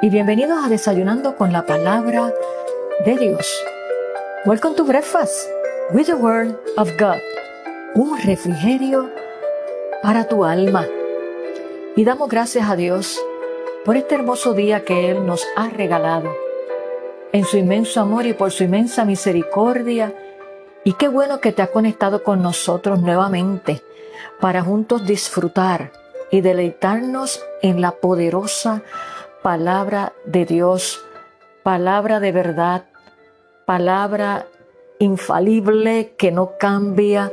Y bienvenidos a Desayunando con la Palabra de Dios. Welcome to Breakfast with the Word of God. Un refrigerio para tu alma. Y damos gracias a Dios por este hermoso día que Él nos ha regalado. En su inmenso amor y por su inmensa misericordia. Y qué bueno que te ha conectado con nosotros nuevamente para juntos disfrutar y deleitarnos en la poderosa palabra de Dios, palabra de verdad, palabra infalible que no cambia,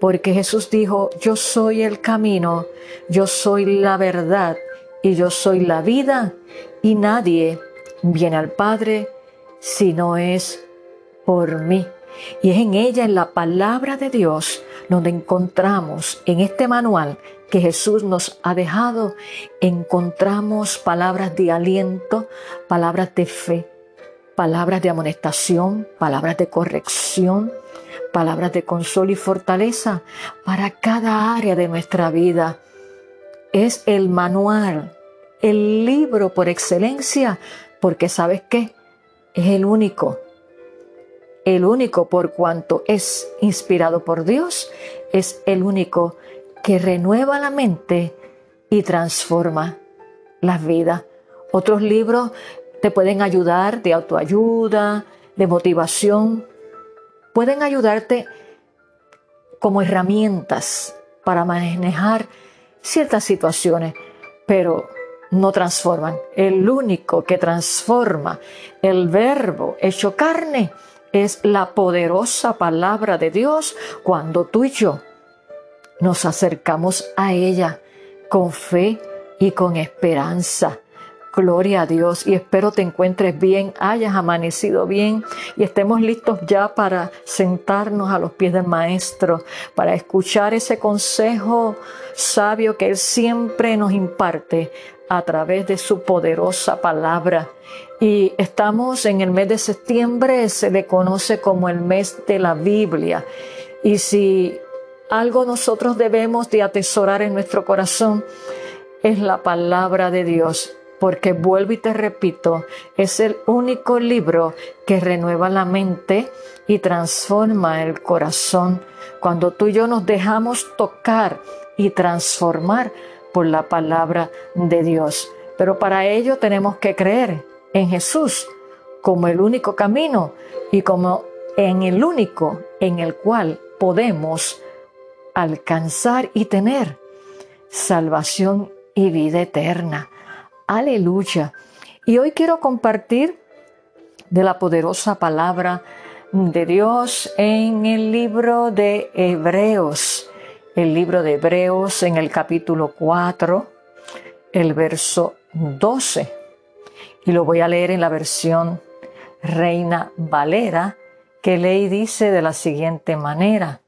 porque Jesús dijo, yo soy el camino, yo soy la verdad y yo soy la vida, y nadie viene al Padre si no es por mí. Y es en ella, en la palabra de Dios, donde encontramos en este manual que Jesús nos ha dejado, encontramos palabras de aliento, palabras de fe, palabras de amonestación, palabras de corrección, palabras de consuelo y fortaleza para cada área de nuestra vida. Es el manual, el libro por excelencia, porque sabes qué, es el único el único por cuanto es inspirado por Dios, es el único que renueva la mente y transforma la vida. Otros libros te pueden ayudar de autoayuda, de motivación, pueden ayudarte como herramientas para manejar ciertas situaciones, pero no transforman. El único que transforma, el verbo hecho carne, es la poderosa palabra de Dios cuando tú y yo nos acercamos a ella con fe y con esperanza. Gloria a Dios y espero te encuentres bien, hayas amanecido bien y estemos listos ya para sentarnos a los pies del Maestro, para escuchar ese consejo sabio que Él siempre nos imparte a través de su poderosa palabra. Y estamos en el mes de septiembre, se le conoce como el mes de la Biblia. Y si algo nosotros debemos de atesorar en nuestro corazón, es la palabra de Dios. Porque vuelvo y te repito, es el único libro que renueva la mente y transforma el corazón. Cuando tú y yo nos dejamos tocar y transformar por la palabra de Dios. Pero para ello tenemos que creer en Jesús como el único camino y como en el único en el cual podemos alcanzar y tener salvación y vida eterna. Aleluya. Y hoy quiero compartir de la poderosa palabra de Dios en el libro de Hebreos el libro de Hebreos en el capítulo 4, el verso 12. Y lo voy a leer en la versión Reina Valera, que ley dice de la siguiente manera,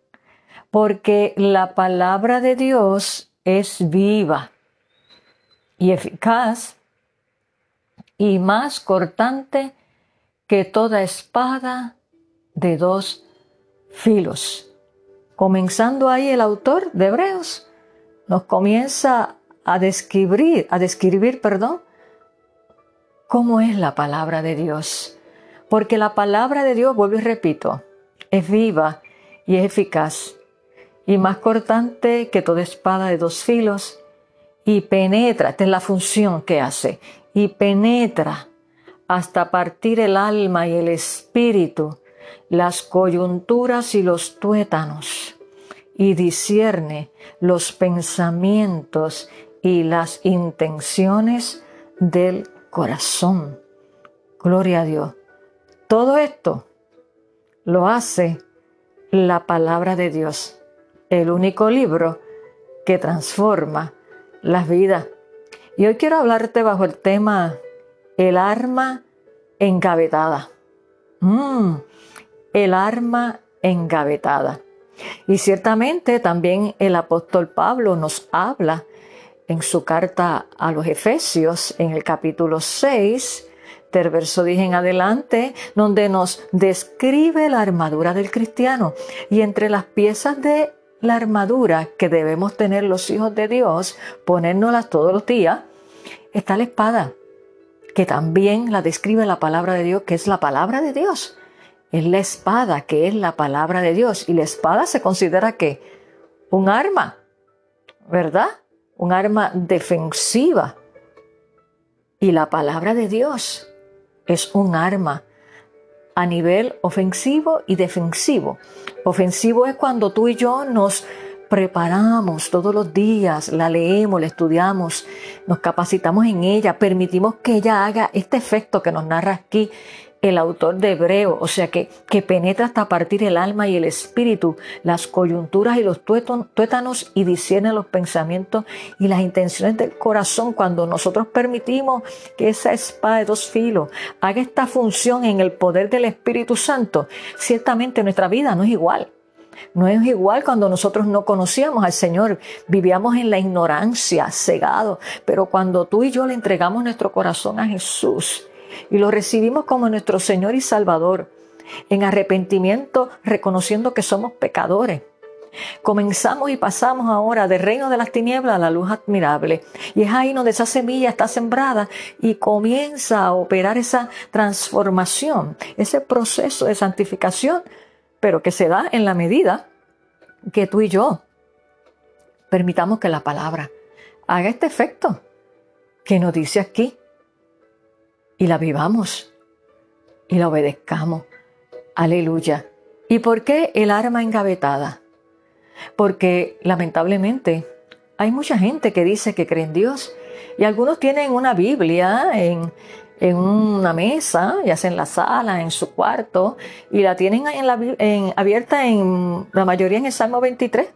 porque la palabra de Dios es viva y eficaz y más cortante que toda espada de dos filos Comenzando ahí el autor de Hebreos nos comienza a describir, a describir, perdón, cómo es la palabra de Dios. Porque la palabra de Dios, vuelvo y repito, es viva y es eficaz y más cortante que toda espada de dos filos y penetra, esta es la función que hace, y penetra hasta partir el alma y el espíritu, las coyunturas y los tuétanos, y discierne los pensamientos y las intenciones del corazón. Gloria a Dios. Todo esto lo hace la palabra de Dios, el único libro que transforma las vidas. Y hoy quiero hablarte bajo el tema el arma engavetada. Mm, el arma engavetada. Y ciertamente también el apóstol Pablo nos habla en su carta a los Efesios en el capítulo 6, del verso 10 en adelante, donde nos describe la armadura del cristiano. Y entre las piezas de la armadura que debemos tener los hijos de Dios, ponérnoslas todos los días, está la espada, que también la describe la palabra de Dios, que es la palabra de Dios. Es la espada, que es la palabra de Dios. Y la espada se considera que un arma, ¿verdad? Un arma defensiva. Y la palabra de Dios es un arma a nivel ofensivo y defensivo. Ofensivo es cuando tú y yo nos preparamos todos los días, la leemos, la estudiamos, nos capacitamos en ella, permitimos que ella haga este efecto que nos narra aquí el autor de Hebreo, o sea que, que penetra hasta partir el alma y el espíritu, las coyunturas y los tuétanos y discierne los pensamientos y las intenciones del corazón cuando nosotros permitimos que esa espada de dos filos haga esta función en el poder del Espíritu Santo, ciertamente nuestra vida no es igual. No es igual cuando nosotros no conocíamos al Señor, vivíamos en la ignorancia, cegados, pero cuando tú y yo le entregamos nuestro corazón a Jesús, y lo recibimos como nuestro Señor y Salvador, en arrepentimiento, reconociendo que somos pecadores. Comenzamos y pasamos ahora del reino de las tinieblas a la luz admirable. Y es ahí donde esa semilla está sembrada y comienza a operar esa transformación, ese proceso de santificación, pero que se da en la medida que tú y yo permitamos que la palabra haga este efecto que nos dice aquí y la vivamos y la obedezcamos. Aleluya. ¿Y por qué el arma engavetada? Porque lamentablemente hay mucha gente que dice que cree en Dios y algunos tienen una Biblia en, en una mesa, ya sea en la sala, en su cuarto, y la tienen en la, en, abierta en la mayoría en el Salmo 23,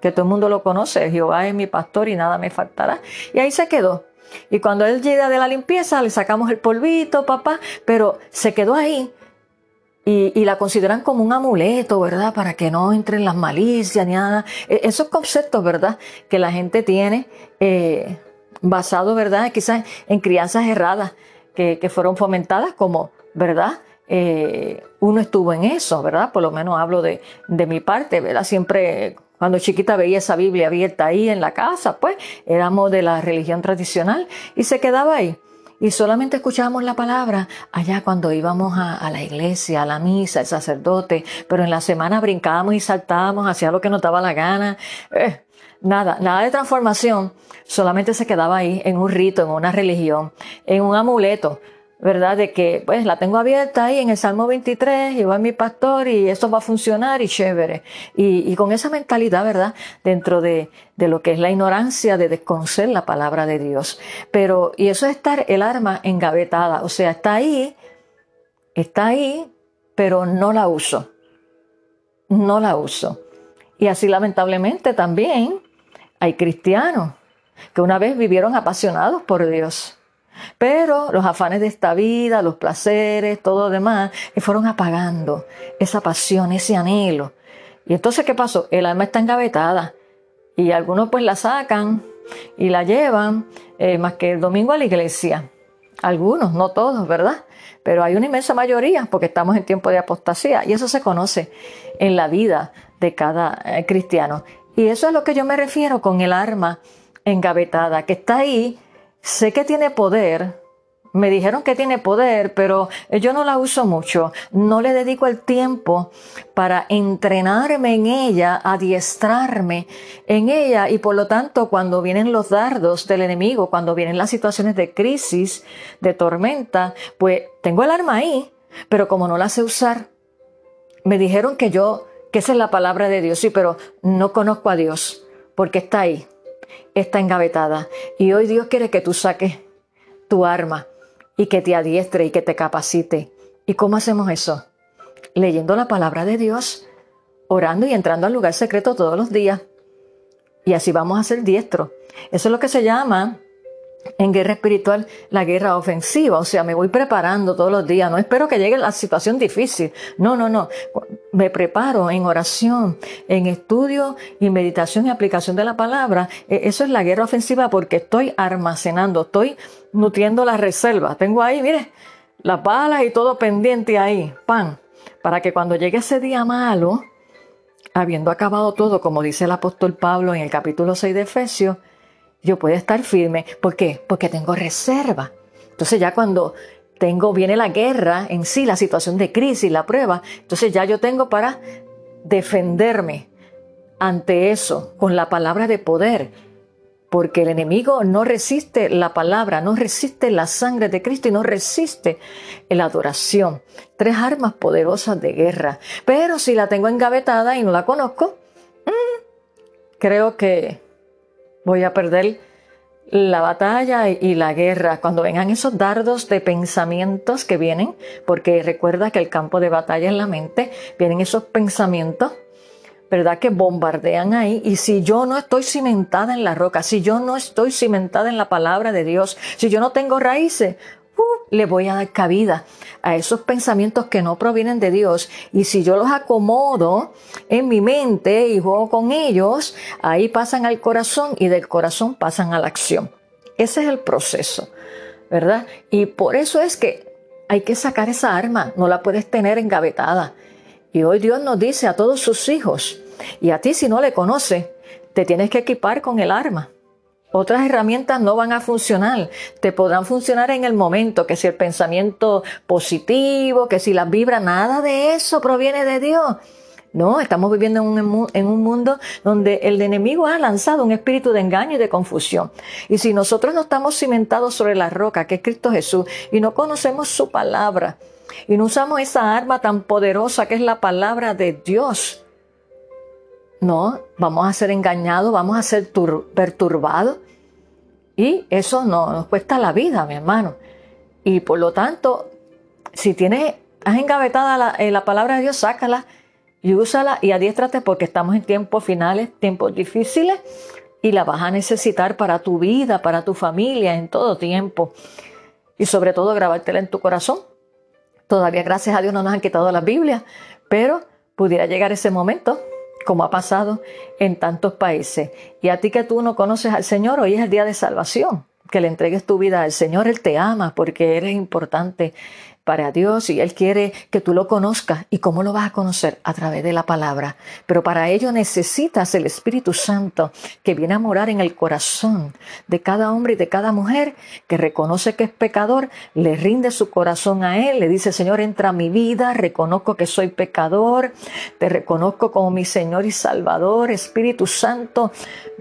que todo el mundo lo conoce, Jehová es mi pastor y nada me faltará. Y ahí se quedó. Y cuando él llega de la limpieza, le sacamos el polvito, papá, pero se quedó ahí. Y, la consideran como un amuleto, ¿verdad? Para que no entren las malicias ni nada. E, esos conceptos, ¿verdad? Que la gente tiene eh, basado, ¿verdad? Quizás en crianzas erradas que, fueron fomentadas como, ¿verdad? Eh, uno estuvo en eso, ¿verdad? Por lo menos hablo de mi parte, ¿verdad? Siempre cuando chiquita veía esa Biblia abierta ahí en la casa, pues éramos de la religión tradicional y se quedaba ahí. Y solamente escuchábamos la palabra allá cuando íbamos a, la iglesia, a la misa, el sacerdote, pero en la semana brincábamos y saltábamos, hacía lo que nos daba la gana. Eh, nada, nada de transformación, solamente se quedaba ahí en un rito, en una religión, en un amuleto. ¿Verdad? De que, pues, la tengo abierta ahí en el Salmo 23, y va mi pastor y esto va a funcionar y chévere. Y, con esa mentalidad, ¿verdad? Dentro de, de, lo que es la ignorancia de desconocer la palabra de Dios. Pero, y eso es estar el arma engavetada, o sea, está ahí, está ahí, pero no la uso. No la uso. Y así lamentablemente también hay cristianos que una vez vivieron apasionados por Dios pero los afanes de esta vida, los placeres, todo lo demás, fueron apagando esa pasión, ese anhelo. Y entonces, ¿qué pasó? El alma está engavetada. Y algunos pues la sacan y la llevan eh, más que el domingo a la iglesia. Algunos, no todos, ¿verdad? Pero hay una inmensa mayoría porque estamos en tiempo de apostasía y eso se conoce en la vida de cada eh, cristiano. Y eso es lo que yo me refiero con el arma engavetada, que está ahí sé que tiene poder, me dijeron que tiene poder, pero yo no la uso mucho. No le dedico el tiempo para entrenarme en ella, adiestrarme en ella. Y por lo tanto cuando vienen los dardos del enemigo, cuando vienen las situaciones de crisis, de tormenta, pues tengo el arma ahí, pero como no la sé usar, me dijeron que yo, que esa es la palabra de Dios, sí, pero no conozco a Dios porque está ahí está engavetada. Y hoy Dios quiere que tú saques tu arma y que te adiestre y que te capacite. ¿Y cómo hacemos eso? Leyendo la palabra de Dios, orando y entrando al lugar secreto todos los días. Y así vamos a ser diestros. Eso es lo que se llama en guerra espiritual la guerra ofensiva, o sea, me voy preparando todos los días, no espero que llegue la situación difícil, no, no, no, me preparo en oración, en estudio y meditación y aplicación de la palabra, e, eso es la guerra ofensiva porque estoy almacenando, estoy nutriendo la reserva, tengo ahí, mire, las balas y todo pendiente ahí, pan, para que cuando llegue ese día malo, habiendo acabado todo, como dice el apóstol Pablo en el capítulo 6 de Efesios, yo puedo estar firme. ¿Por qué? Porque tengo reserva. Entonces ya cuando tengo, viene la guerra en sí, la situación de crisis, la prueba, entonces ya yo tengo para defenderme ante eso con la palabra de poder. Porque el enemigo no resiste la palabra, no resiste la sangre de Cristo y no resiste la adoración. Tres armas poderosas de guerra. Pero si la tengo engavetada y no la conozco, mm, creo que voy a perder la batalla y la guerra, cuando vengan esos dardos de pensamientos que vienen, porque recuerda que el campo de batalla es la mente, vienen esos pensamientos, ¿verdad? Que bombardean ahí. Y si yo no estoy cimentada en la roca, si yo no estoy cimentada en la palabra de Dios, si yo no tengo raíces, le voy a dar cabida a esos pensamientos que no provienen de Dios. Y si yo los acomodo en mi mente y juego con ellos, ahí pasan al corazón y del corazón pasan a la acción. Ese es el proceso, ¿verdad? Y por eso es que hay que sacar esa arma, no la puedes tener engavetada. Y hoy Dios nos dice a todos sus hijos, y a ti si no le conoce, te tienes que equipar con el arma. Otras herramientas no van a funcionar. Te podrán funcionar en el momento, que si el pensamiento positivo, que si la vibra, nada de eso proviene de Dios. No, estamos viviendo en un, en un, mundo donde el enemigo ha lanzado un espíritu de engaño y de confusión. Y si nosotros no estamos cimentados sobre la roca, que es Cristo Jesús, y no conocemos su palabra, y no usamos esa arma tan poderosa que es la palabra de Dios, no, vamos a ser engañados, vamos a ser perturbados. Y eso no, nos cuesta la vida, mi hermano. Y por lo tanto, si tienes, has engavetada la, eh, la palabra de Dios, sácala y úsala y adiéstrate porque estamos en tiempos finales, tiempos difíciles y la vas a necesitar para tu vida, para tu familia, en todo tiempo. Y sobre todo grabártela en tu corazón. Todavía, gracias a Dios, no nos han quitado la Biblia, pero pudiera llegar ese momento como ha pasado en tantos países. Y a ti que tú no conoces al Señor, hoy es el día de salvación, que le entregues tu vida al Señor, Él te ama porque eres importante para Dios y Él quiere que tú lo conozcas. ¿Y cómo lo vas a conocer? A través de la palabra. Pero para ello necesitas el Espíritu Santo que viene a morar en el corazón de cada hombre y de cada mujer que reconoce que es pecador, le rinde su corazón a Él, le dice, Señor, entra a mi vida, reconozco que soy pecador, te reconozco como mi Señor y Salvador, Espíritu Santo,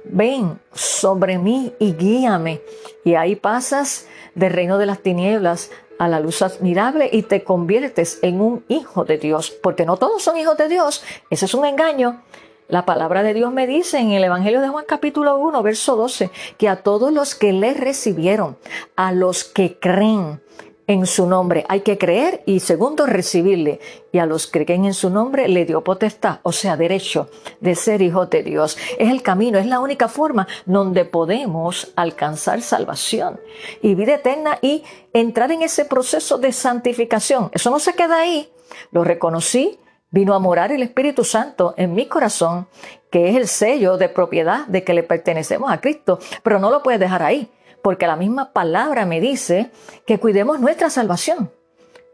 ven sobre mí y guíame. Y ahí pasas del reino de las tinieblas a la luz admirable y te conviertes en un hijo de Dios, porque no todos son hijos de Dios, ese es un engaño. La palabra de Dios me dice en el Evangelio de Juan capítulo 1, verso 12, que a todos los que le recibieron, a los que creen, en su nombre. Hay que creer y segundo, recibirle. Y a los que creen en su nombre le dio potestad, o sea, derecho de ser hijos de Dios. Es el camino, es la única forma donde podemos alcanzar salvación y vida eterna y entrar en ese proceso de santificación. Eso no se queda ahí. Lo reconocí, vino a morar el Espíritu Santo en mi corazón, que es el sello de propiedad de que le pertenecemos a Cristo, pero no lo puedes dejar ahí porque la misma palabra me dice que cuidemos nuestra salvación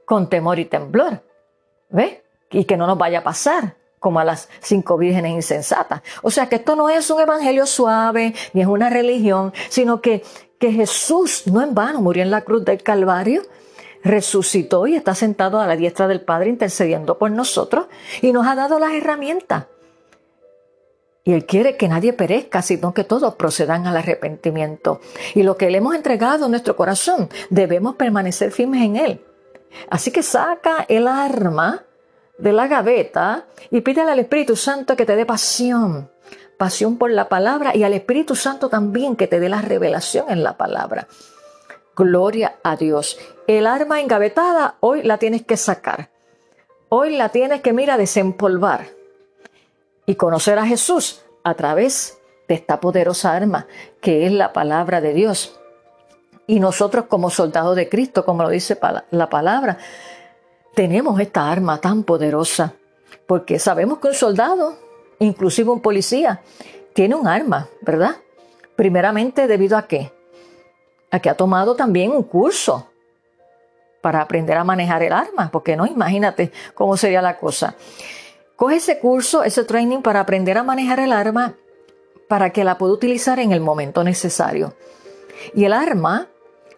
con temor y temblor. ¿Ve? Y que no nos vaya a pasar como a las cinco vírgenes insensatas. O sea que esto no es un evangelio suave, ni es una religión, sino que, que Jesús no en vano murió en la cruz del Calvario, resucitó y está sentado a la diestra del Padre intercediendo por nosotros y nos ha dado las herramientas y Él quiere que nadie perezca, sino que todos procedan al arrepentimiento. Y lo que le hemos entregado en nuestro corazón, debemos permanecer firmes en Él. Así que saca el arma de la gaveta y pídele al Espíritu Santo que te dé pasión, pasión por la palabra y al Espíritu Santo también que te dé la revelación en la palabra. Gloria a Dios. El arma engavetada hoy la tienes que sacar. Hoy la tienes que, mira, desempolvar y conocer a Jesús a través de esta poderosa arma que es la palabra de Dios. Y nosotros como soldados de Cristo, como lo dice la palabra, tenemos esta arma tan poderosa, porque sabemos que un soldado, inclusive un policía, tiene un arma, ¿verdad? Primeramente debido a qué? A que ha tomado también un curso para aprender a manejar el arma, porque no, imagínate cómo sería la cosa. Coge ese curso, ese training para aprender a manejar el arma, para que la pueda utilizar en el momento necesario. Y el arma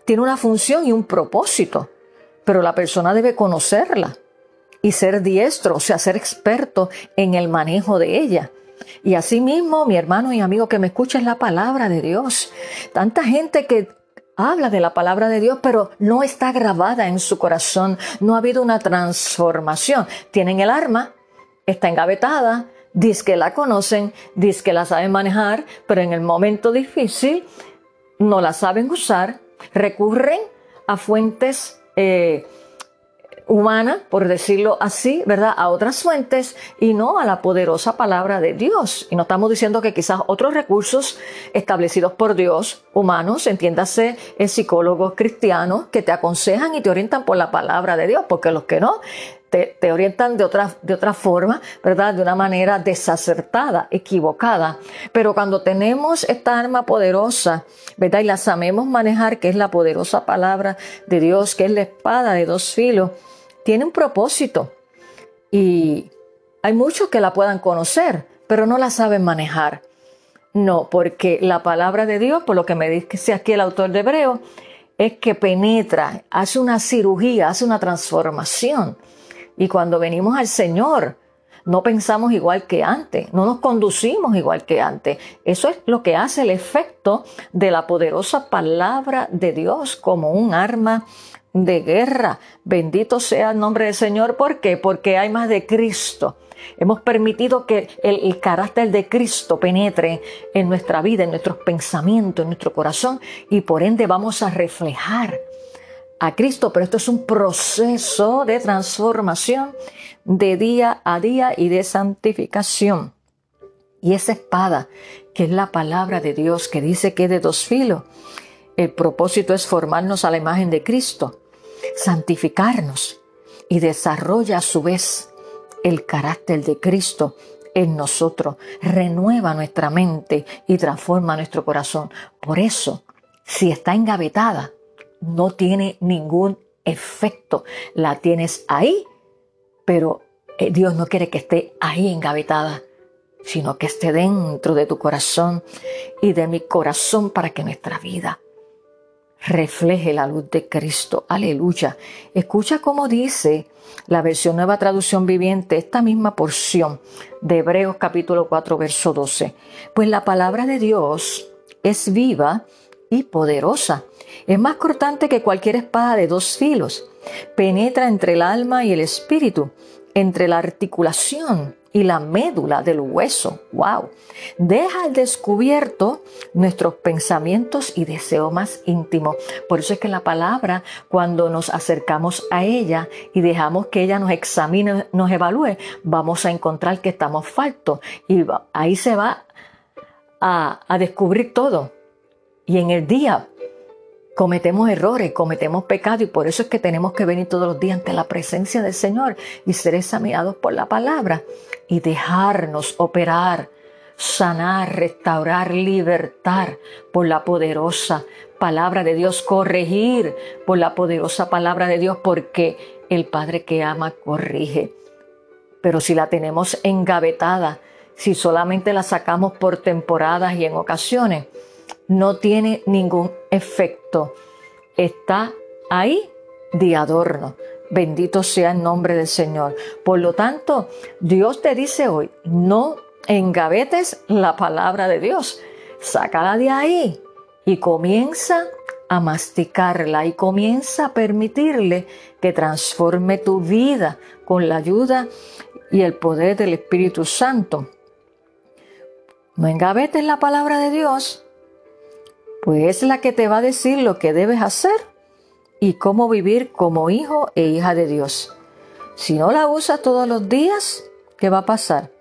tiene una función y un propósito, pero la persona debe conocerla y ser diestro, o sea, ser experto en el manejo de ella. Y asimismo, mi hermano y amigo que me escucha es la palabra de Dios. Tanta gente que habla de la palabra de Dios, pero no está grabada en su corazón, no ha habido una transformación. Tienen el arma, está engavetada, dice que la conocen, dice que la saben manejar, pero en el momento difícil no la saben usar, recurren a fuentes eh, humana, por decirlo así, ¿verdad? A otras fuentes y no a la poderosa palabra de Dios. Y no estamos diciendo que quizás otros recursos establecidos por Dios, humanos, entiéndase, es psicólogos cristianos que te aconsejan y te orientan por la palabra de Dios, porque los que no, te, orientan de otra, de otra forma, ¿verdad? De una manera desacertada, equivocada. Pero cuando tenemos esta arma poderosa, ¿verdad? Y la sabemos manejar, que es la poderosa palabra de Dios, que es la espada de dos filos, tiene un propósito y hay muchos que la puedan conocer, pero no la saben manejar. No, porque la palabra de Dios, por lo que me dice aquí el autor de Hebreo, es que penetra, hace una cirugía, hace una transformación. Y cuando venimos al Señor, no pensamos igual que antes, no nos conducimos igual que antes. Eso es lo que hace el efecto de la poderosa palabra de Dios como un arma de guerra. Bendito sea el nombre del Señor. ¿Por qué? Porque hay más de Cristo. Hemos permitido que el, carácter de Cristo penetre en nuestra vida, en nuestros pensamientos, en nuestro corazón y por ende vamos a reflejar a Cristo. Pero esto es un proceso de transformación de día a día y de santificación. Y esa espada, que es la palabra de Dios, que dice que es de dos filos, el propósito es formarnos a la imagen de Cristo santificarnos y desarrolla a su vez el carácter de Cristo en nosotros, renueva nuestra mente y transforma nuestro corazón. Por eso, si está engavetada, no tiene ningún efecto. La tienes ahí, pero eh, Dios no quiere que esté ahí engavetada, sino que esté dentro de tu corazón y de mi corazón para que nuestra vida refleje la luz de Cristo. Aleluya. Escucha cómo dice la versión nueva traducción viviente esta misma porción de Hebreos capítulo 4 verso 12. Pues la palabra de Dios es viva y poderosa. Es más cortante que cualquier espada de dos filos. Penetra entre el alma y el espíritu, entre la articulación y la médula del hueso. ¡Wow! Deja al descubierto nuestros pensamientos y deseos más íntimos. Por eso es que la palabra, cuando nos acercamos a ella y dejamos que ella nos examine, nos evalúe, vamos a encontrar que estamos faltos. Y ahí se va a, a descubrir todo. Y en el día Cometemos errores, cometemos pecado y por eso es que tenemos que venir todos los días ante la presencia del Señor y ser examinados por la palabra y dejarnos operar, sanar, restaurar, libertar por la poderosa palabra de Dios, corregir por la poderosa palabra de Dios porque el Padre que ama corrige. Pero si la tenemos engavetada, si solamente la sacamos por temporadas y en ocasiones, no tiene ningún efecto. Está ahí de adorno. Bendito sea el nombre del Señor. Por lo tanto, Dios te dice hoy, no engavetes la palabra de Dios. Sácala de ahí y comienza a masticarla y comienza a permitirle que transforme tu vida con la ayuda y el poder del Espíritu Santo. No engavetes la palabra de Dios pues es la que te va a decir lo que debes hacer y cómo vivir como hijo e hija de Dios. Si no la usas todos los días, ¿qué va a pasar?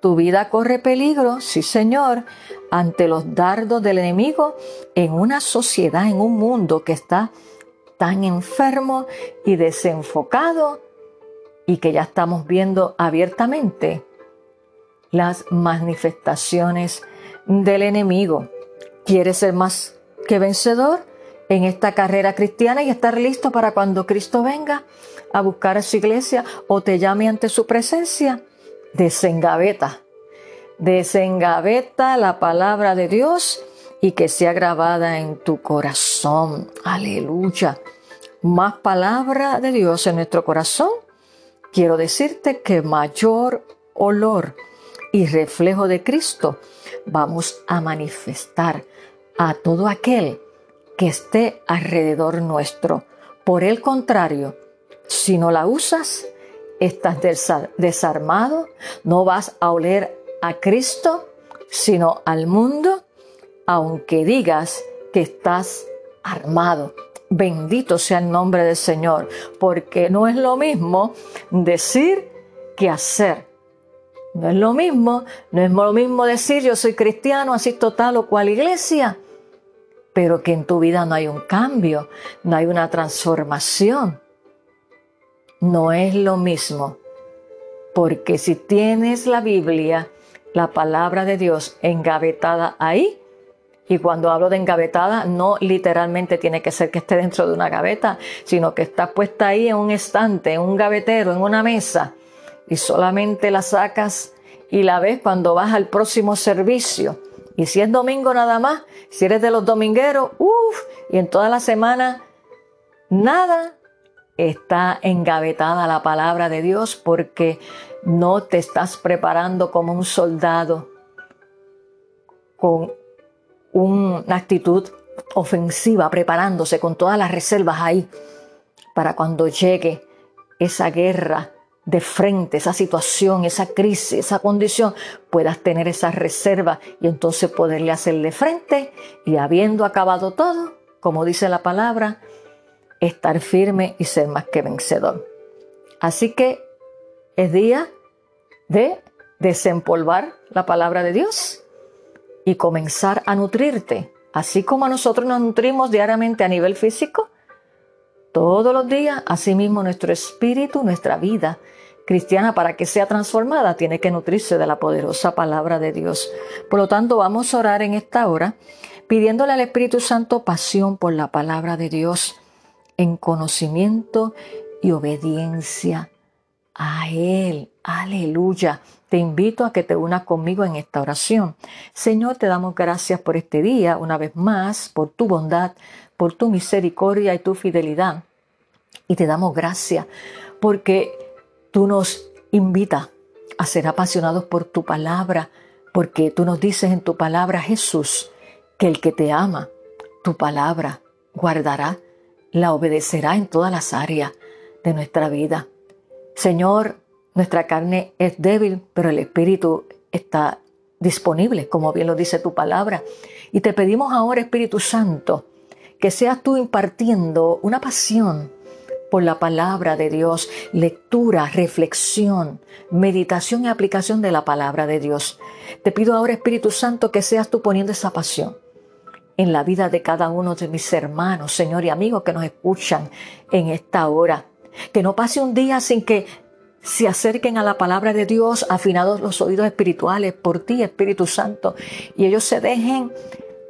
Tu vida corre peligro, sí Señor, ante los dardos del enemigo en una sociedad, en un mundo que está tan enfermo y desenfocado y que ya estamos viendo abiertamente las manifestaciones del enemigo. ¿Quieres ser más que vencedor en esta carrera cristiana y estar listo para cuando Cristo venga a buscar a su iglesia o te llame ante su presencia? Desengaveta. Desengaveta la palabra de Dios y que sea grabada en tu corazón. Aleluya. Más palabra de Dios en nuestro corazón. Quiero decirte que mayor olor y reflejo de Cristo vamos a manifestar a todo aquel que esté alrededor nuestro. Por el contrario, si no la usas, estás desarmado, no vas a oler a Cristo, sino al mundo, aunque digas que estás armado. Bendito sea el nombre del Señor, porque no es lo mismo decir que hacer. No es lo mismo, no es lo mismo decir yo soy cristiano, así total o cual iglesia, pero que en tu vida no hay un cambio, no hay una transformación. No es lo mismo, porque si tienes la Biblia, la palabra de Dios engavetada ahí, y cuando hablo de engavetada, no literalmente tiene que ser que esté dentro de una gaveta, sino que está puesta ahí en un estante, en un gavetero, en una mesa, y solamente la sacas y la ves cuando vas al próximo servicio. Y si es domingo nada más, si eres de los domingueros, uff, y en toda la semana, nada está engavetada la palabra de Dios porque no te estás preparando como un soldado con una actitud ofensiva, preparándose con todas las reservas ahí para cuando llegue esa guerra de frente, esa situación, esa crisis, esa condición, puedas tener esa reserva y entonces poderle hacerle frente y habiendo acabado todo, como dice la palabra, estar firme y ser más que vencedor. Así que es día de desempolvar la palabra de Dios y comenzar a nutrirte, así como nosotros nos nutrimos diariamente a nivel físico, todos los días, asimismo nuestro espíritu, nuestra vida cristiana para que sea transformada tiene que nutrirse de la poderosa palabra de Dios. Por lo tanto, vamos a orar en esta hora pidiéndole al Espíritu Santo pasión por la palabra de Dios en conocimiento y obediencia a Él. Aleluya. Te invito a que te unas conmigo en esta oración. Señor, te damos gracias por este día, una vez más, por tu bondad, por tu misericordia y tu fidelidad. Y te damos gracias porque Tú nos invitas a ser apasionados por tu palabra, porque tú nos dices en tu palabra, Jesús, que el que te ama, tu palabra guardará, la obedecerá en todas las áreas de nuestra vida. Señor, nuestra carne es débil, pero el Espíritu está disponible, como bien lo dice tu palabra. Y te pedimos ahora, Espíritu Santo, que seas tú impartiendo una pasión por la palabra de Dios, lectura, reflexión, meditación y aplicación de la palabra de Dios. Te pido ahora, Espíritu Santo, que seas tú poniendo esa pasión en la vida de cada uno de mis hermanos, Señor, y amigos que nos escuchan en esta hora. Que no pase un día sin que se acerquen a la palabra de Dios, afinados los oídos espirituales por ti, Espíritu Santo, y ellos se dejen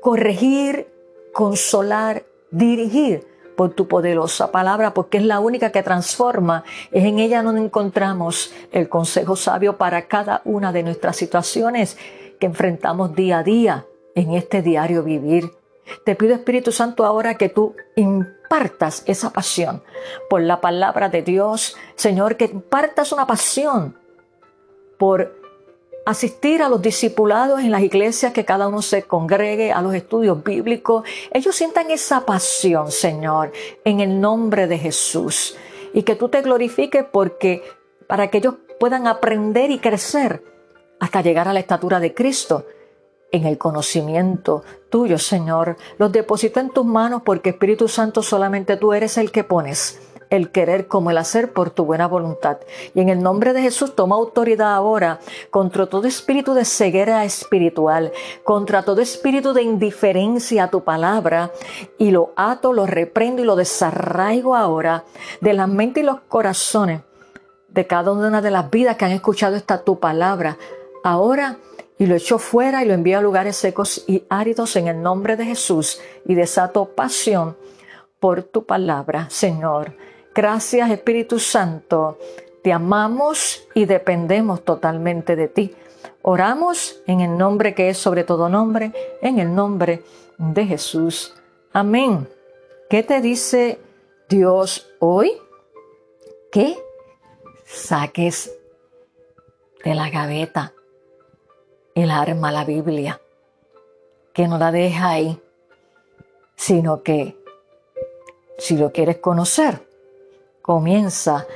corregir, consolar, dirigir por tu poderosa palabra, porque es la única que transforma. Es en ella donde encontramos el consejo sabio para cada una de nuestras situaciones que enfrentamos día a día en este diario vivir. Te pido Espíritu Santo ahora que tú impartas esa pasión por la palabra de Dios, Señor, que impartas una pasión por asistir a los discipulados en las iglesias, que cada uno se congregue a los estudios bíblicos. Ellos sientan esa pasión, Señor, en el nombre de Jesús. Y que tú te glorifiques porque para que ellos puedan aprender y crecer hasta llegar a la estatura de Cristo en el conocimiento tuyo, Señor. Los deposito en tus manos porque Espíritu Santo solamente tú eres el que pones el querer como el hacer por tu buena voluntad. Y en el nombre de Jesús toma autoridad ahora contra todo espíritu de ceguera espiritual, contra todo espíritu de indiferencia a tu palabra, y lo ato, lo reprendo y lo desarraigo ahora de la mente y los corazones de cada una de las vidas que han escuchado esta tu palabra. Ahora y lo echo fuera y lo envío a lugares secos y áridos en el nombre de Jesús y desato pasión por tu palabra, Señor. Gracias Espíritu Santo. Te amamos y dependemos totalmente de ti. Oramos en el nombre que es sobre todo nombre, en el nombre de Jesús. Amén. ¿Qué te dice Dios hoy? Que saques de la gaveta el arma, la Biblia, que no la deja ahí, sino que si lo quieres conocer, comienza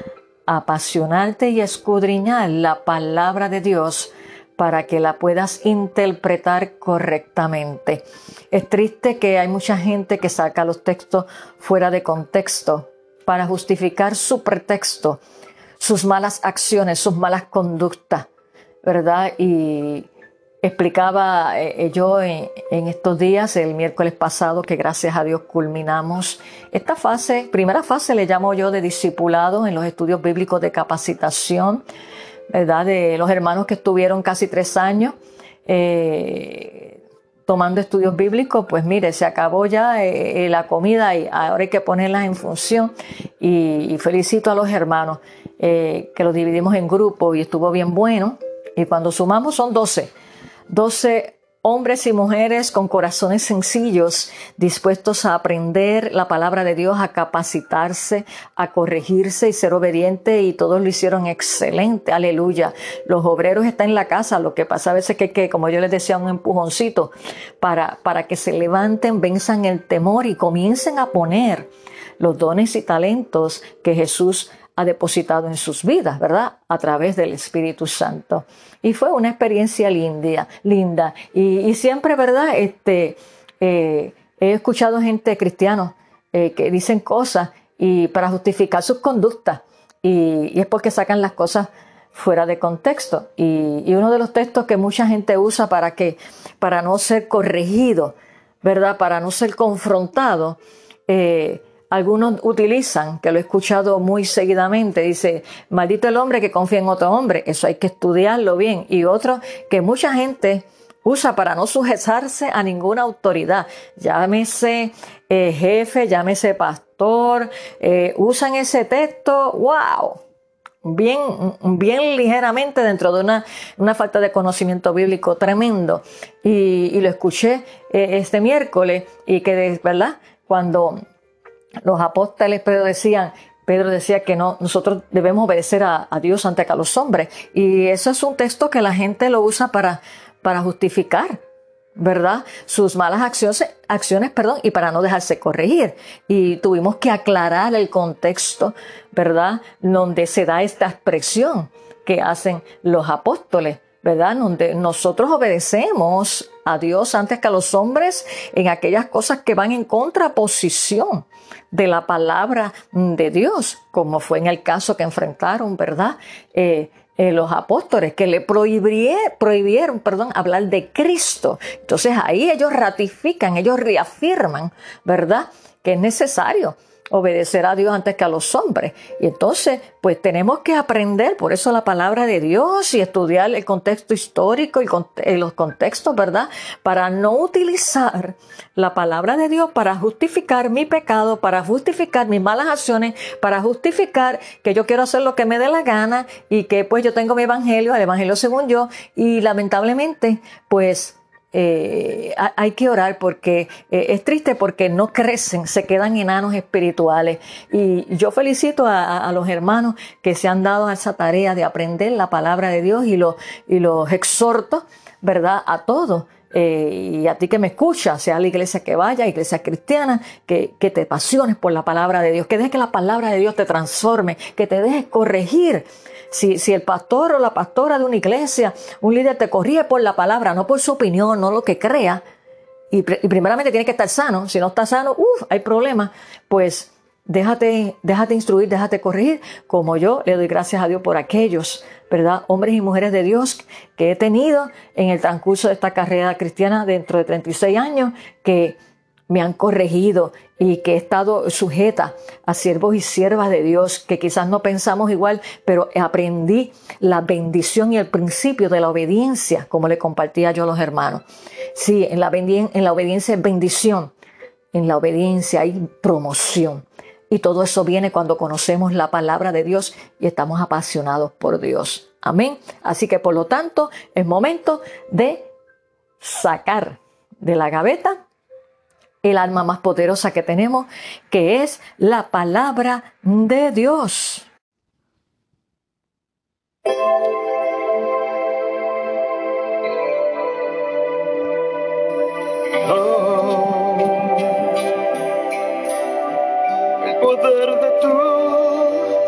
a apasionarte y escudriñar la palabra de Dios para que la puedas interpretar correctamente. Es triste que hay mucha gente que saca los textos fuera de contexto para justificar su pretexto, sus malas acciones, sus malas conductas, ¿verdad? Y explicaba eh, yo en, estos días, el miércoles pasado, que gracias a Dios culminamos esta fase, primera fase le llamo yo de discipulado en los estudios bíblicos de capacitación ¿verdad? De los hermanos que estuvieron casi tres años eh, tomando estudios bíblicos, pues mire, se acabó ya eh, eh, la comida y ahora hay que ponerlas en función. Y, felicito a los hermanos que los dividimos en grupos y estuvo bien bueno. Y cuando sumamos son 12. 12 hombres y mujeres con corazones sencillos, dispuestos a aprender la palabra de Dios, a capacitarse, a corregirse y ser obediente y todos lo hicieron excelente, aleluya. Los obreros están en la casa, lo que pasa a veces que, que como yo les decía, un empujoncito para, para que se levanten, venzan el temor y comiencen a poner los dones y talentos que Jesús ha depositado en sus vidas, ¿verdad? A través del Espíritu Santo. Y fue una experiencia linda, linda. Y, siempre, ¿verdad? Este, eh, he escuchado gente cristiana eh, que dicen cosas y para justificar sus conductas. Y, es porque sacan las cosas fuera de contexto. Y, uno de los textos que mucha gente usa para que, para no ser corregido, ¿verdad? Para no ser confrontado, eh, algunos utilizan, que lo he escuchado muy seguidamente, dice, maldito el hombre que confía en otro hombre, eso hay que estudiarlo bien. Y otro que mucha gente usa para no sujetarse a ninguna autoridad, llámese eh, jefe, llámese pastor, eh, usan ese texto, wow, bien, bien ligeramente dentro de una, una falta de conocimiento bíblico tremendo. Y, lo escuché eh, este miércoles y que, ¿verdad? Cuando los apóstoles Pedro decían, Pedro decía que no, nosotros debemos obedecer a, Dios ante que a los hombres. Y eso es un texto que la gente lo usa para, para justificar, ¿verdad? Sus malas acciones, acciones, perdón, y para no dejarse corregir. Y tuvimos que aclarar el contexto, ¿verdad? Donde se da esta expresión que hacen los apóstoles. ¿verdad? Donde nosotros obedecemos a Dios antes que a los hombres en aquellas cosas que van en contraposición de la palabra de Dios, como fue en el caso que enfrentaron, ¿verdad? Eh, eh, los apóstoles que le prohibieron, perdón, hablar de Cristo. Entonces ahí ellos ratifican, ellos reafirman, ¿verdad? Que es necesario obedecer a Dios antes que a los hombres. Y entonces, pues tenemos que aprender, por eso la palabra de Dios y estudiar el contexto histórico y eh, los contextos, ¿verdad? Para no utilizar la palabra de Dios para justificar mi pecado, para justificar mis malas acciones, para justificar que yo quiero hacer lo que me dé la gana y que pues yo tengo mi evangelio, el evangelio según yo, y lamentablemente, pues eh, hay que orar porque eh, es triste porque no crecen, se quedan enanos espirituales. Y yo felicito a, los hermanos que se han dado a esa tarea de aprender la palabra de Dios y los, y los exhorto, ¿verdad? A todos. Eh, y a ti que me escuchas, sea la iglesia que vaya, iglesia cristiana, que, que te pasiones por la palabra de Dios, que dejes que la palabra de Dios te transforme, que te dejes corregir si, si el pastor o la pastora de una iglesia, un líder te corrige por la palabra, no por su opinión, no lo que crea, y, primeramente tiene que estar sano, si no está sano, uff, hay problemas, pues déjate, déjate instruir, déjate corregir, como yo le doy gracias a Dios por aquellos, ¿verdad? Hombres y mujeres de Dios que he tenido en el transcurso de esta carrera cristiana dentro de 36 años, que me han corregido y que he estado sujeta a siervos y siervas de Dios que quizás no pensamos igual, pero aprendí la bendición y el principio de la obediencia, como le compartía yo a los hermanos. Sí, en la, en la obediencia es bendición, en la obediencia hay promoción. Y todo eso viene cuando conocemos la palabra de Dios y estamos apasionados por Dios. Amén. Así que por lo tanto es momento de sacar de la gaveta el alma más poderosa que tenemos, que es la palabra de Dios. el poder de tu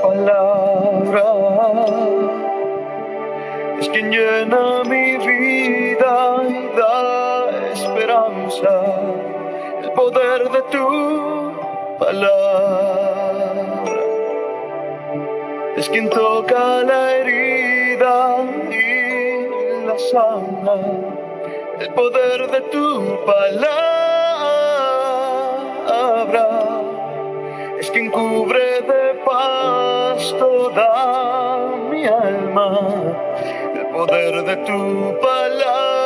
palabra es quien llena mi vida y da esperanza. El poder de tu palabra es quien toca la herida y la sana. El poder de tu palabra es quien cubre de paz toda mi alma. El poder de tu palabra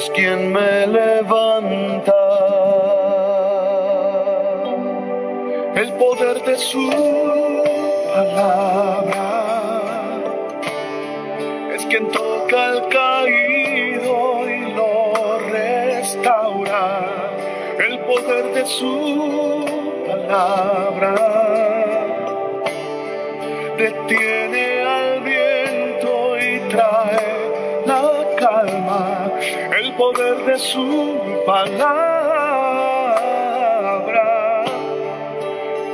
es quien me levanta. El poder de su palabra es quien toca al caído y lo restaura. El poder de su palabra de su palabra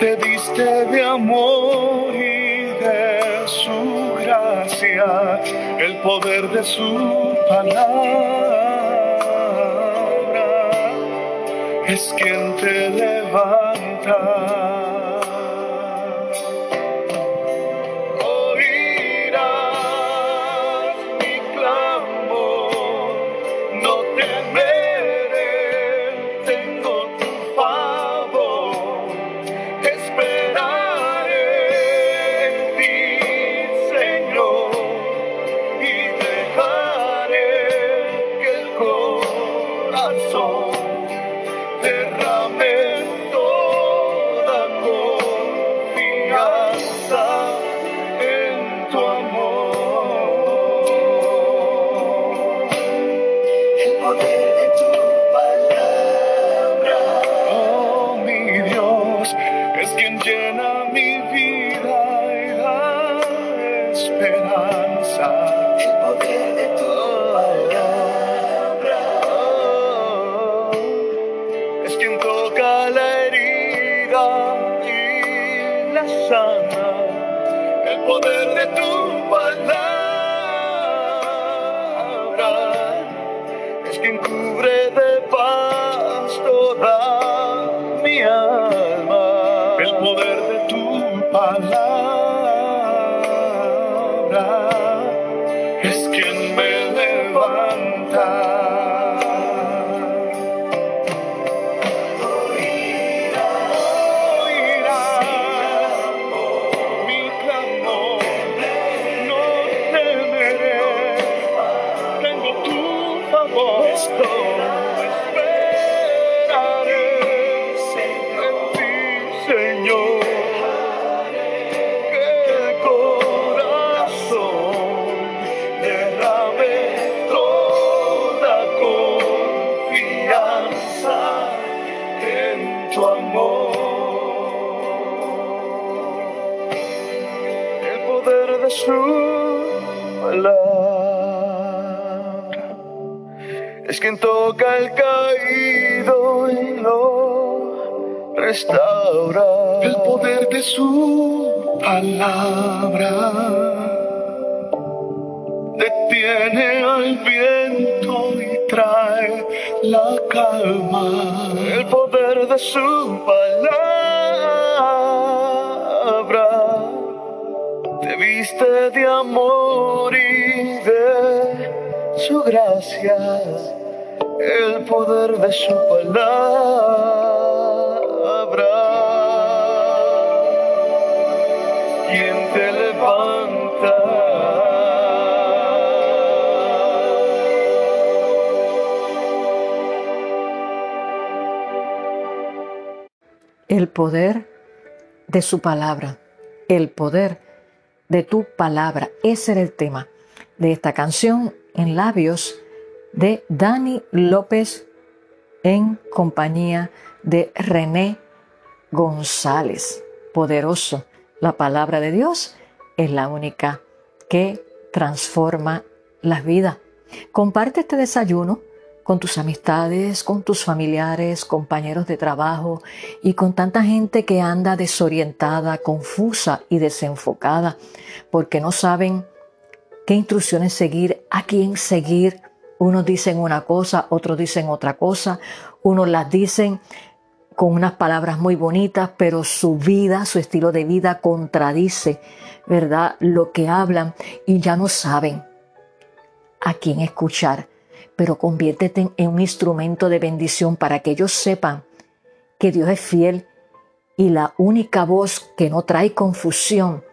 te diste de amor y de su gracia, el poder de su palabra es quien te levanta. Restaura. El poder de su palabra detiene al viento y trae la calma. El poder de su palabra te viste de amor y de su gracia, el poder de su palabra. Poder de su palabra, el poder de tu palabra. Ese era el tema de esta canción en labios de Dani López en compañía de René González. Poderoso. La palabra de Dios es la única que transforma las vidas. Comparte este desayuno con tus amistades, con tus familiares, compañeros de trabajo y con tanta gente que anda desorientada, confusa y desenfocada porque no saben qué instrucciones seguir, a quién seguir. Unos dicen una cosa, otros dicen otra cosa, unos las dicen con unas palabras muy bonitas, pero su vida, su estilo de vida contradice, ¿verdad? Lo que hablan y ya no saben a quién escuchar pero conviértete en un instrumento de bendición para que ellos sepan que Dios es fiel y la única voz que no trae confusión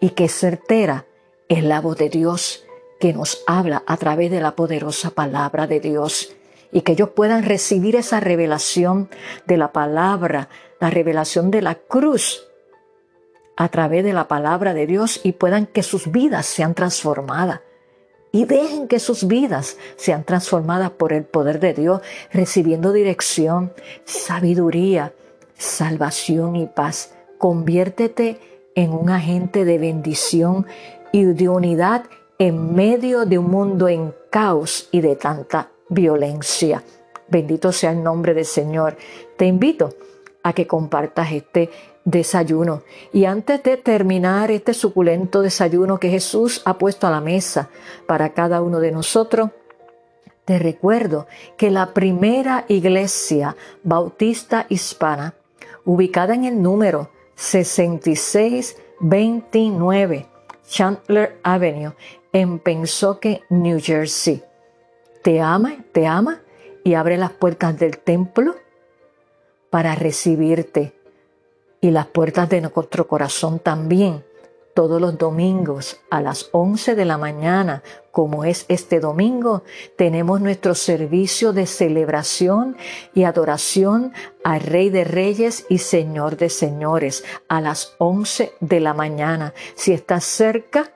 y que es certera es la voz de Dios que nos habla a través de la poderosa palabra de Dios. Y que ellos puedan recibir esa revelación de la palabra, la revelación de la cruz a través de la palabra de Dios y puedan que sus vidas sean transformadas y dejen que sus vidas sean transformadas por el poder de Dios, recibiendo dirección, sabiduría, salvación y paz. Conviértete en un agente de bendición y de unidad en medio de un mundo en caos y de tanta violencia. Bendito sea el nombre del Señor. Te invito a que compartas este desayuno. Y antes de terminar este suculento desayuno que Jesús ha puesto a la mesa para cada uno de nosotros, te recuerdo que la primera iglesia bautista hispana, ubicada en el número 6629 Chandler Avenue, en Pensoque, New Jersey, te ama, te ama y abre las puertas del templo para recibirte y las puertas de nuestro corazón también. Todos los domingos a las 11 de la mañana, como es este domingo, tenemos nuestro servicio de celebración y adoración al Rey de Reyes y Señor de Señores a las 11 de la mañana. Si estás cerca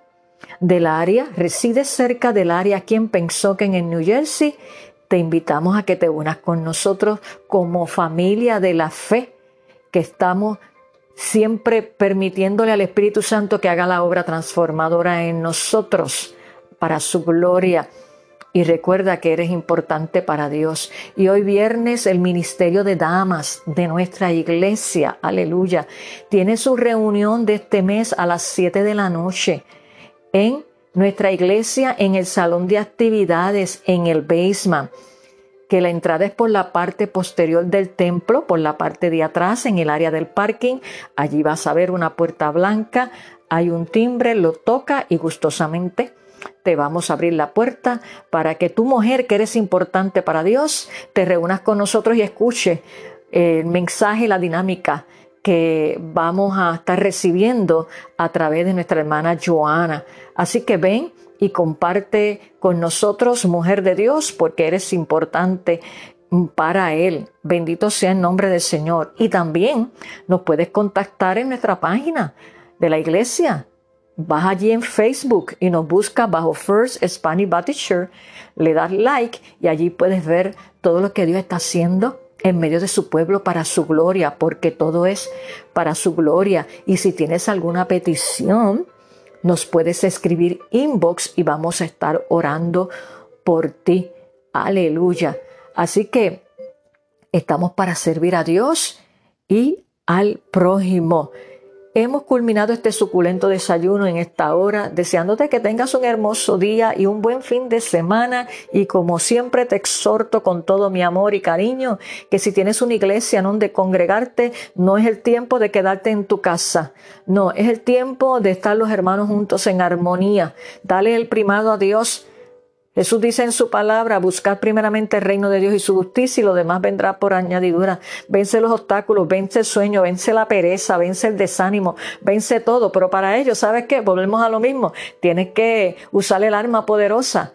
del área, resides cerca del área aquí en Pensoken en New Jersey, te invitamos a que te unas con nosotros como familia de la fe que estamos siempre permitiéndole al Espíritu Santo que haga la obra transformadora en nosotros para su gloria. Y recuerda que eres importante para Dios. Y hoy viernes el Ministerio de Damas de nuestra iglesia, aleluya, tiene su reunión de este mes a las 7 de la noche en nuestra iglesia, en el salón de actividades, en el basement que la entrada es por la parte posterior del templo, por la parte de atrás, en el área del parking. Allí vas a ver una puerta blanca, hay un timbre, lo toca y gustosamente te vamos a abrir la puerta para que tu mujer, que eres importante para Dios, te reúnas con nosotros y escuche el mensaje, la dinámica que vamos a estar recibiendo a través de nuestra hermana Joana. Así que ven, y comparte con nosotros, mujer de Dios, porque eres importante para Él. Bendito sea el nombre del Señor. Y también nos puedes contactar en nuestra página de la iglesia. Vas allí en Facebook y nos buscas bajo First Spanish Baptist Church, le das like y allí puedes ver todo lo que Dios está haciendo en medio de su pueblo para su gloria, porque todo es para su gloria. Y si tienes alguna petición, nos puedes escribir inbox y vamos a estar orando por ti. Aleluya. Así que estamos para servir a Dios y al prójimo. Hemos culminado este suculento desayuno en esta hora, deseándote que tengas un hermoso día y un buen fin de semana. Y como siempre te exhorto con todo mi amor y cariño, que si tienes una iglesia en donde congregarte, no es el tiempo de quedarte en tu casa. No, es el tiempo de estar los hermanos juntos en armonía. Dale el primado a Dios Jesús dice en su palabra, buscar primeramente el reino de Dios y su justicia y lo demás vendrá por añadidura. Vence los obstáculos, vence el sueño, vence la pereza, vence el desánimo, vence todo. Pero para ello, ¿sabes qué? Volvemos a lo mismo. Tienes que usar el arma poderosa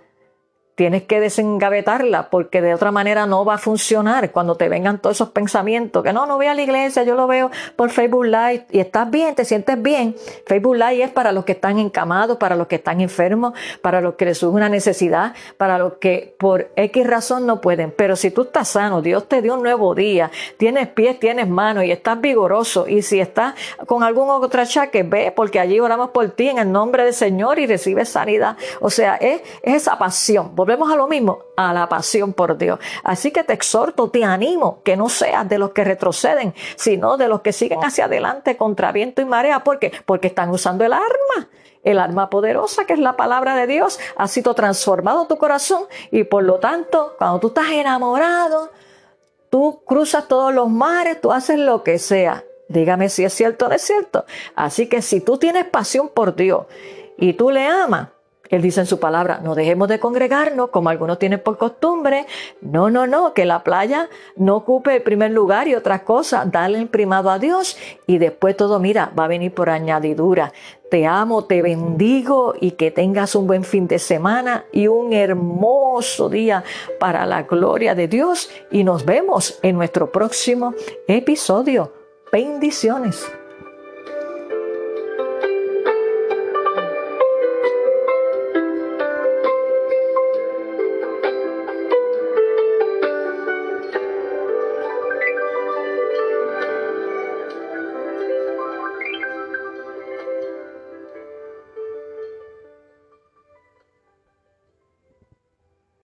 tienes que desengavetarla porque de otra manera no va a funcionar cuando te vengan todos esos pensamientos que no, no voy a la iglesia, yo lo veo por Facebook Live y estás bien, te sientes bien. Facebook Live es para los que están encamados, para los que están enfermos, para los que les surge una necesidad, para los que por X razón no pueden. Pero si tú estás sano, Dios te dio un nuevo día, tienes pies, tienes manos y estás vigoroso y si estás con algún otro achaque, ve porque allí oramos por ti en el nombre del Señor y recibes sanidad. O sea, es, es esa pasión volvemos a lo mismo, a la pasión por Dios. Así que te exhorto, te animo que no seas de los que retroceden, sino de los que siguen hacia adelante contra viento y marea. ¿Por qué? Porque están usando el arma. El arma poderosa que es la palabra de Dios ha sido transformado tu corazón y por lo tanto, cuando tú estás enamorado, tú cruzas todos los mares, tú haces lo que sea. Dígame si es cierto o no es cierto. Así que si tú tienes pasión por Dios y tú le amas, él dice en su palabra, no dejemos de congregarnos como algunos tienen por costumbre. No, no, no, que la playa no ocupe el primer lugar y otras cosas. Dale el primado a Dios y después todo, mira, va a venir por añadidura. Te amo, te bendigo y que tengas un buen fin de semana y un hermoso día para la gloria de Dios. Y nos vemos en nuestro próximo episodio. Bendiciones.